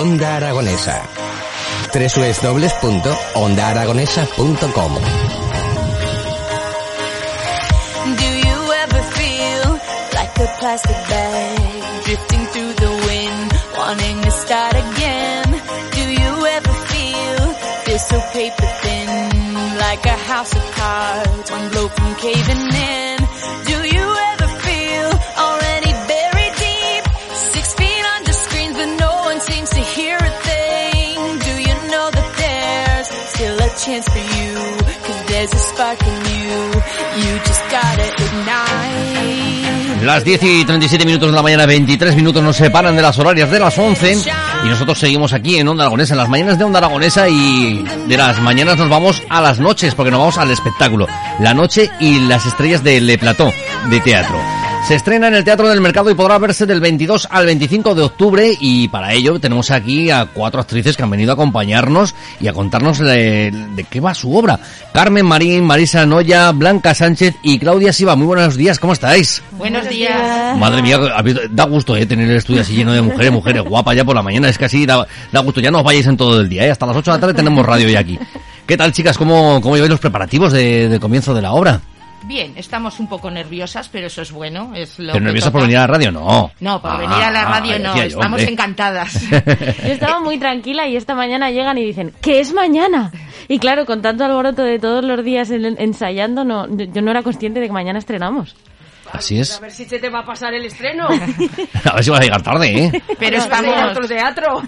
Onda Aragonesa. www.ondaaragonesa.com Do you ever feel like a plastic bag drifting through the wind, wanting to start again? Do you ever feel this so paper thin, like a house of cards, one blow from caving in? In you, you just gotta ignite. Las 10 y 37 minutos de la mañana, 23 minutos nos separan de las horarias de las 11 y nosotros seguimos aquí en Onda Aragonesa, en las mañanas de Onda Aragonesa y de las mañanas nos vamos a las noches porque nos vamos al espectáculo, la noche y las estrellas de Le Plató de teatro. Se estrena en el Teatro del Mercado y podrá verse del 22 al 25 de octubre y para ello tenemos aquí a cuatro actrices que han venido a acompañarnos y a contarnos de, de qué va su obra. Carmen Marín, Marisa Noya, Blanca Sánchez y Claudia Siva. Muy buenos días, ¿cómo estáis? Buenos días. Madre mía, da gusto eh, tener el estudio así lleno de mujeres, mujeres guapas ya por la mañana. Es que así da, da gusto. Ya no os vayáis en todo el día. ¿eh? Hasta las 8 de la tarde tenemos radio ya aquí. ¿Qué tal, chicas? ¿Cómo, cómo lleváis los preparativos de, de comienzo de la obra? Bien, estamos un poco nerviosas, pero eso es bueno. Es lo ¿Pero que nerviosas toca. por venir a la radio? No. No, por Ah, venir a la ah, radio no. yo, Estamos hombre. encantadas. Yo estaba muy tranquila y esta mañana llegan y dicen, ¿qué es mañana? Y claro, con tanto alboroto de todos los días en- ensayando, no, yo no era consciente de que mañana estrenamos. Así es. A ver si se te va a pasar el estreno. A ver si vas a llegar tarde, ¿eh? Pero ir a otro estamos, teatro.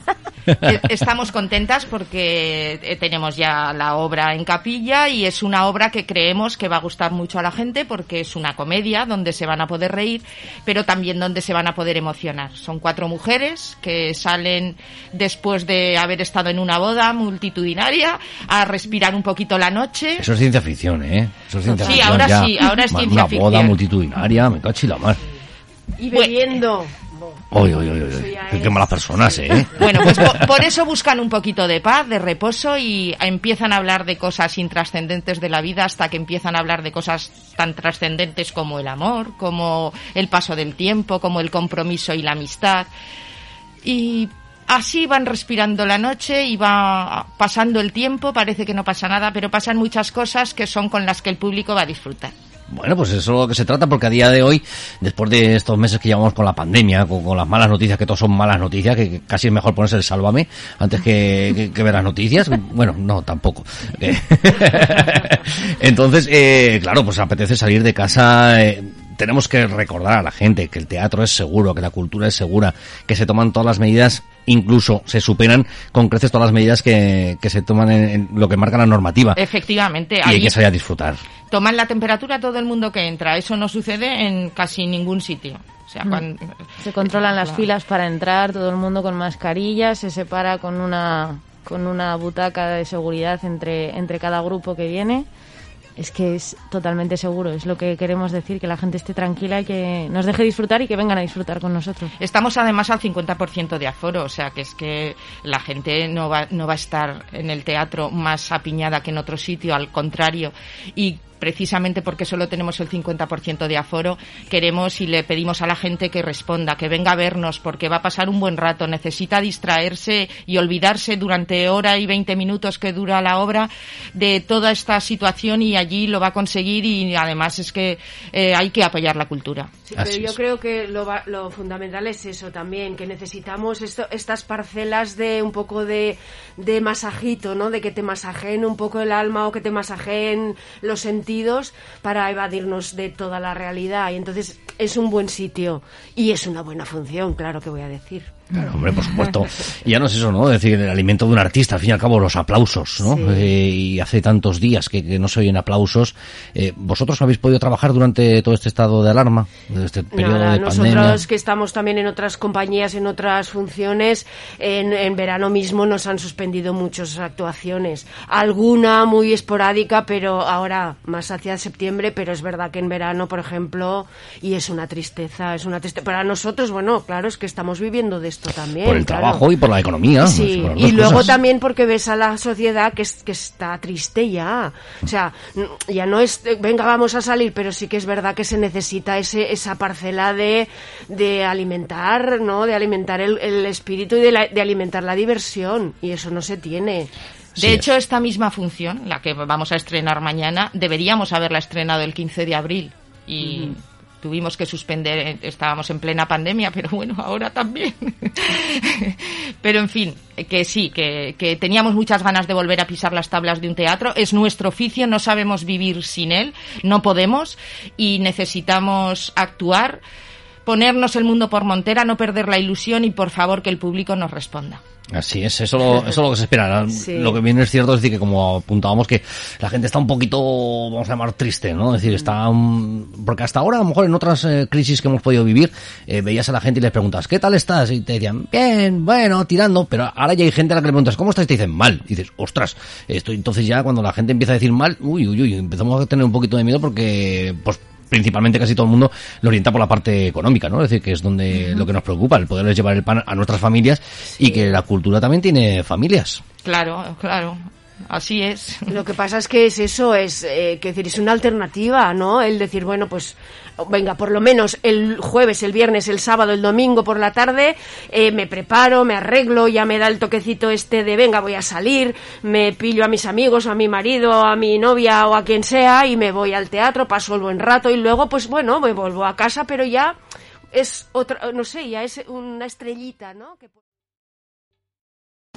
eh, estamos contentas porque eh, tenemos ya la obra en capilla y es una obra que creemos que va a gustar mucho a la gente porque es una comedia donde se van a poder reír, pero también donde se van a poder emocionar. Son cuatro mujeres que salen después de haber estado en una boda multitudinaria a respirar un poquito la noche. Eso es ciencia ficción, ¿eh? Eso es ciencia Sí, ficción. ahora ya. sí, ahora es ciencia Una boda ficción. Me cacho y la mar. Y Bueno. bebiendo. Oye, oye, oye, oye. ya Qué, malas personas, ¿eh? Bueno, pues por, por eso buscan un poquito de paz, de reposo y empiezan a hablar de cosas intrascendentes de la vida hasta que empiezan a hablar de cosas tan trascendentes como el amor, como el paso del tiempo, como el compromiso y la amistad. Y así van respirando la noche y va pasando el tiempo, parece que no pasa nada, pero pasan muchas cosas que son con las que el público va a disfrutar. Bueno, pues eso es lo que se trata, porque a día de hoy, después de estos meses que llevamos con la pandemia, con, con las malas noticias, que todos son malas noticias, que, que casi es mejor ponerse el sálvame antes que, que- que ver las noticias. Bueno, no, tampoco. Entonces, eh, claro, pues apetece salir de casa. eh, tenemos que recordar a la gente que el teatro es seguro, que la cultura es segura, que se toman todas las medidas, incluso se superan con creces todas las medidas que, que se toman en, en lo que marca la normativa. Efectivamente, Y hay que salir a disfrutar. Toman la temperatura a todo el mundo que entra. Eso no sucede en casi ningún sitio. O sea, cuando- Se controlan las Claro. filas para entrar, todo el mundo con mascarilla, se separa con una con una butaca de seguridad entre entre cada grupo que viene. Es que es totalmente seguro, es lo que queremos decir, que la gente esté tranquila y que nos deje disfrutar y que vengan a disfrutar con nosotros. Estamos además al 50% de aforo, o sea que es que la gente no va, no va a estar en el teatro más apiñada que en otro sitio, al contrario. Y precisamente porque solo tenemos el 50% de aforo, queremos y le pedimos a la gente que responda, que venga a vernos, porque va a pasar un buen rato, necesita distraerse y olvidarse durante hora y 20 minutos que dura la obra de toda esta situación y allí lo va a conseguir y además es que eh, hay que apoyar la cultura. Sí, pero yo creo que lo, va- lo fundamental es eso también, que necesitamos esto, estas parcelas de un poco de, de masajito, ¿no? De que te masajeen un poco el alma o que te masajeen los sentidos para evadirnos de toda la realidad. Y entonces es un buen sitio y es una buena función, claro que voy a decir. Claro, hombre, por supuesto. Ya no es eso, ¿no? Es decir, el alimento de un artista, al fin y al cabo, los aplausos, ¿no? Sí. Eh, y hace tantos días que, que no se oyen aplausos. Eh, ¿Vosotros habéis podido trabajar durante todo este estado de alarma? Este periodo Nada, de nosotros pandemia. que estamos también en otras compañías, en otras funciones, en, en verano mismo nos han suspendido muchas actuaciones. Alguna muy esporádica, pero ahora más más hacia septiembre, pero es verdad que en verano, por ejemplo, y es una tristeza, es una tristeza. Para nosotros, bueno, claro, es que estamos viviendo de esto también. Por el claro. trabajo y por la economía. Sí, y dos luego también porque ves a la sociedad que, es- que está triste ya. O sea, ya no es, venga, vamos a salir, pero sí que es verdad que se necesita ese, esa parcela de, de alimentar, ¿no? De alimentar el, el espíritu y de, la- de alimentar la diversión. Y eso no se tiene. Sí De es. hecho, esta misma función, la que vamos a estrenar mañana, deberíamos haberla estrenado el 15 de abril y tuvimos que suspender, eh, estábamos en plena pandemia, pero bueno, ahora también. pero en fin, que sí, que, que teníamos muchas ganas de volver a pisar las tablas de un teatro, es nuestro oficio, no sabemos vivir sin él, no podemos y necesitamos actuar, ponernos el mundo por montera, no perder la ilusión y por favor que el público nos responda. Así es, eso, lo- eso es lo que se espera. Sí. Lo que viene es cierto es decir que como apuntábamos que la gente está un poquito, vamos a llamar triste, ¿no? Es decir, está, mm, porque hasta ahora a lo mejor en otras eh, crisis que hemos podido vivir, eh, veías a la gente y les preguntas, ¿qué tal estás? Y te decían, bien, bueno, tirando, pero ahora ya hay gente a la que le preguntas, ¿cómo estás? Y te dicen, mal. Y dices, ostras, esto entonces ya cuando la gente empieza a decir mal, uy, uy, uy, empezamos a tener un poquito de miedo porque, pues, principalmente casi todo el mundo lo orienta por la parte económica, ¿no? Es decir, que es donde lo que nos preocupa, el poderles llevar el pan a nuestras familias y que la cultura también tiene familias. Claro, claro, así es. Lo que pasa es que es eso, es eh, que decir, es una alternativa, ¿no? El decir, bueno, pues venga, por lo menos el jueves, el viernes, el sábado, el domingo por la tarde, eh, me preparo, me arreglo, ya me da el toquecito este de venga, voy a salir, me pillo a mis amigos, a mi marido, a mi novia o a quien sea y me voy al teatro, paso el buen rato y luego, pues bueno, me vuelvo a casa, pero ya es otra, no sé, ya es una estrellita, ¿no? Que-